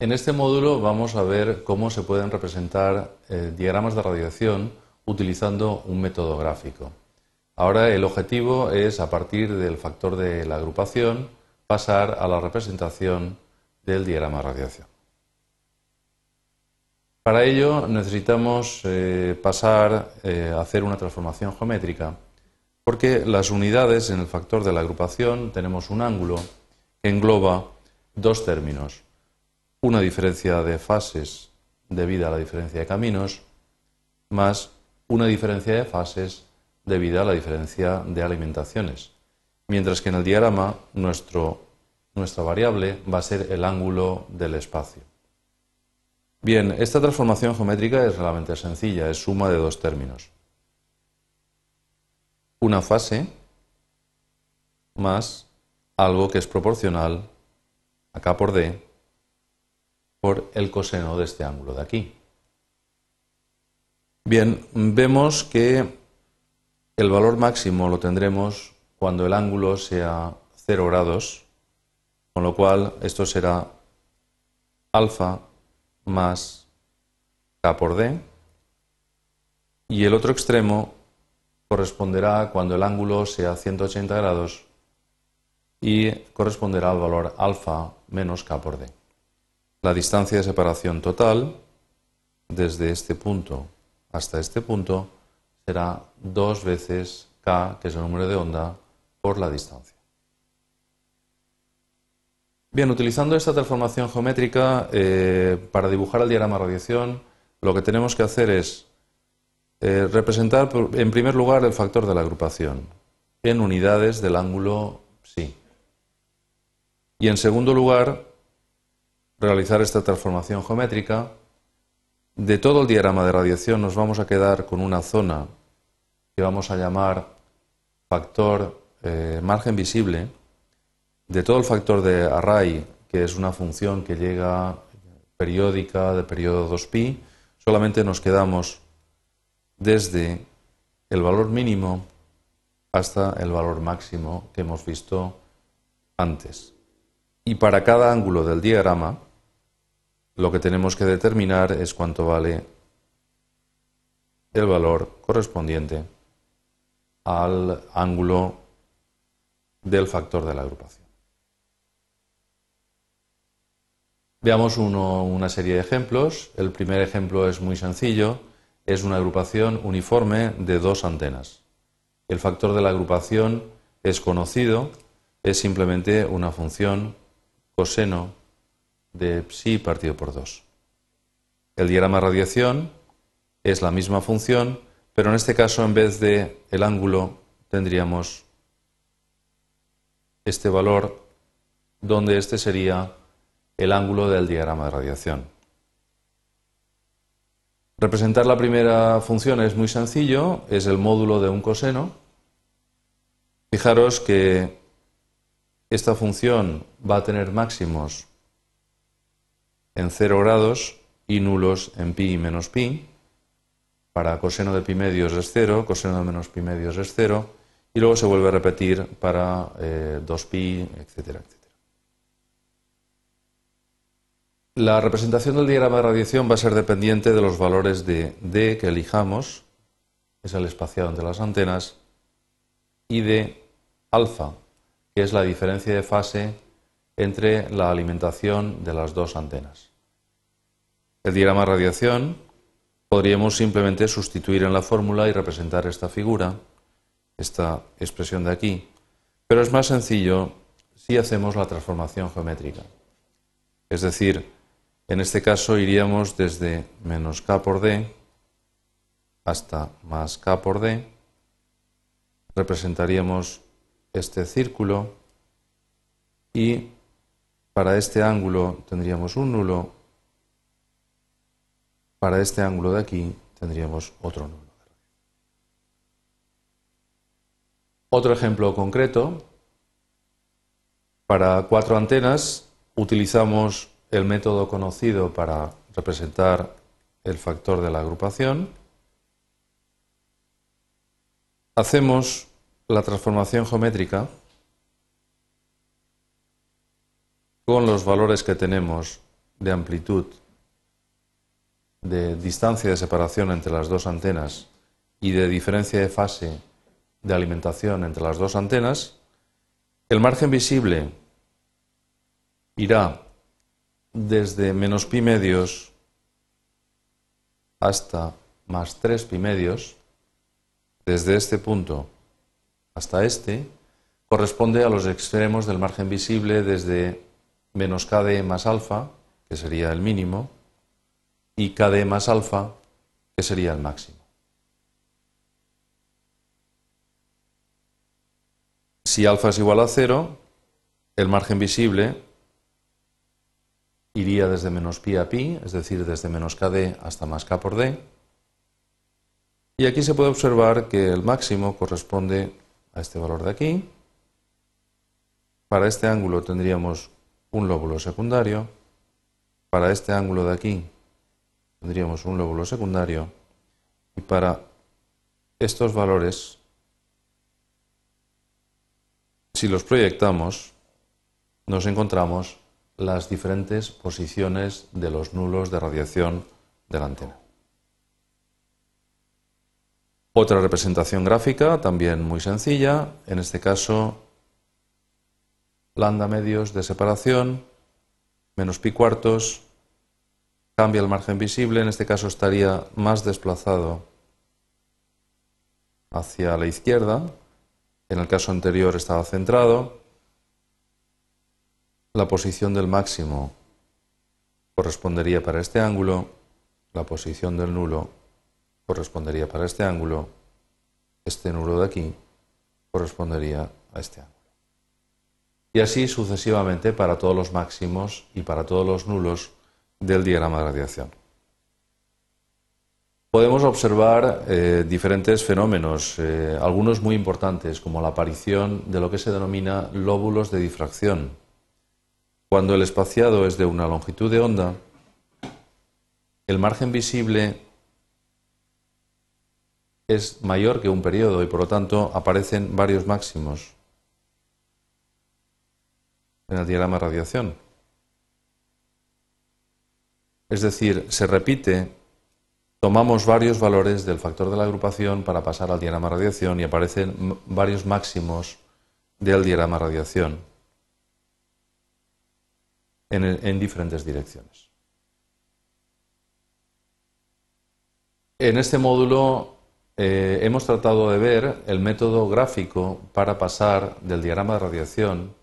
En este módulo vamos a ver cómo se pueden representar eh, diagramas de radiación utilizando un método gráfico. Ahora el objetivo es, a partir del factor de la agrupación, pasar a la representación del diagrama de radiación. Para ello necesitamos eh, pasar eh, a hacer una transformación geométrica porque las unidades en el factor de la agrupación tenemos un ángulo que engloba dos términos, una diferencia de fases debida a la diferencia de caminos más una diferencia de fases debida a la diferencia de alimentaciones, mientras que en el diagrama nuestro, nuestra variable va a ser el ángulo del espacio. Bien, esta transformación geométrica es realmente sencilla, es suma de dos términos. Una fase más algo que es proporcional a K por D por el coseno de este ángulo de aquí. Bien, vemos que el valor máximo lo tendremos cuando el ángulo sea 0 grados, con lo cual esto será alfa más K por D. Y el otro extremo corresponderá cuando el ángulo sea 180 grados y corresponderá al valor alfa menos K por D. La distancia de separación total desde este punto hasta este punto será dos veces K, que es el número de onda, por la distancia. Bien, utilizando esta transformación geométrica, eh, para dibujar el diagrama de radiación, lo que tenemos que hacer es eh, representar, en primer lugar, el factor de la agrupación en unidades del ángulo psi. Y en segundo lugar, realizar esta transformación geométrica. De todo el diagrama de radiación nos vamos a quedar con una zona que vamos a llamar factor eh, margen visible, de todo el factor de array, que es una función que llega periódica de periodo 2pi, solamente nos quedamos desde el valor mínimo hasta el valor máximo que hemos visto antes. Y para cada ángulo del diagrama, lo que tenemos que determinar es cuánto vale el valor correspondiente al ángulo del factor de la agrupación. Veamos una serie de ejemplos. El primer ejemplo es muy sencillo. Es una agrupación uniforme de dos antenas. El factor de la agrupación es conocido, es simplemente una función coseno de psi partido por 2. El diagrama radiación es la misma función, pero en este caso en vez de el ángulo tendríamos este valor donde este sería el ángulo del diagrama de radiación. Representar la primera función es muy sencillo, es el módulo de un coseno. Fijaros que esta función va a tener máximos en 0 grados y nulos en pi y menos pi. Para coseno de pi medios es 0, coseno de menos pi medios es 0, y luego se vuelve a repetir para 2pi, eh, etcétera, etcétera. La representación del diagrama de radiación va a ser dependiente de los valores de D que elijamos, es el espaciado entre las antenas, y de alfa, que es la diferencia de fase entre la alimentación de las dos antenas. El diagrama de radiación podríamos simplemente sustituir en la fórmula y representar esta figura, esta expresión de aquí, pero es más sencillo si hacemos la transformación geométrica. Es decir, en este caso iríamos desde menos k por d hasta más k por d, representaríamos este círculo y para este ángulo tendríamos un nulo. Para este ángulo de aquí tendríamos otro nulo. Otro ejemplo concreto. Para cuatro antenas utilizamos el método conocido para representar el factor de la agrupación. Hacemos la transformación geométrica con los valores que tenemos de amplitud, de distancia de separación entre las dos antenas y de diferencia de fase de alimentación entre las dos antenas, el margen visible irá desde menos pi medios hasta más 3 pi medios, desde este punto hasta este, corresponde a los extremos del margen visible desde menos KD más alfa, que sería el mínimo, y KD más alfa, que sería el máximo. Si alfa es igual a cero, el margen visible iría desde menos pi a pi, es decir, desde menos kd hasta más k por d. Y aquí se puede observar que el máximo corresponde a este valor de aquí. Para este ángulo tendríamos un lóbulo secundario. Para este ángulo de aquí tendríamos un lóbulo secundario. Y para estos valores, si los proyectamos, nos encontramos las diferentes posiciones de los nulos de radiación de la antena. Otra representación gráfica, también muy sencilla, en este caso lambda medios de separación, menos pi cuartos, cambia el margen visible, en este caso estaría más desplazado hacia la izquierda, en el caso anterior estaba centrado, la posición del máximo correspondería para este ángulo, la posición del nulo correspondería para este ángulo, este nulo de aquí correspondería a este ángulo. Y así sucesivamente para todos los máximos y para todos los nulos del diagrama de radiación. Podemos observar eh, diferentes fenómenos, eh, algunos muy importantes, como la aparición de lo que se denomina lóbulos de difracción, cuando el espaciado es de una longitud de onda, el margen visible es mayor que un periodo y por lo tanto aparecen varios máximos en el diagrama de radiación. Es decir, se repite, tomamos varios valores del factor de la agrupación para pasar al diagrama de radiación y aparecen varios máximos del diagrama de radiación en, diferentes direcciones. En este módulo eh, hemos tratado de ver el método gráfico para pasar del diagrama de radiación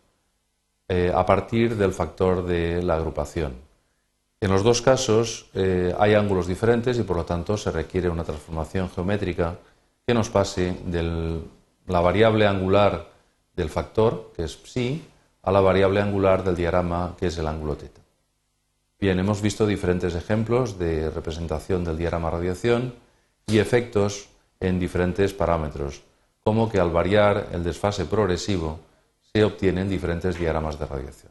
eh, a partir del factor de la agrupación. En los dos casos eh, hay ángulos diferentes y por lo tanto se requiere una transformación geométrica que nos pase de la variable angular del factor, que es psi, a la variable angular del diagrama que es el ángulo θ. Bien, hemos visto diferentes ejemplos de representación del diagrama radiación y efectos en diferentes parámetros, como que al variar el desfase progresivo se obtienen diferentes diagramas de radiación.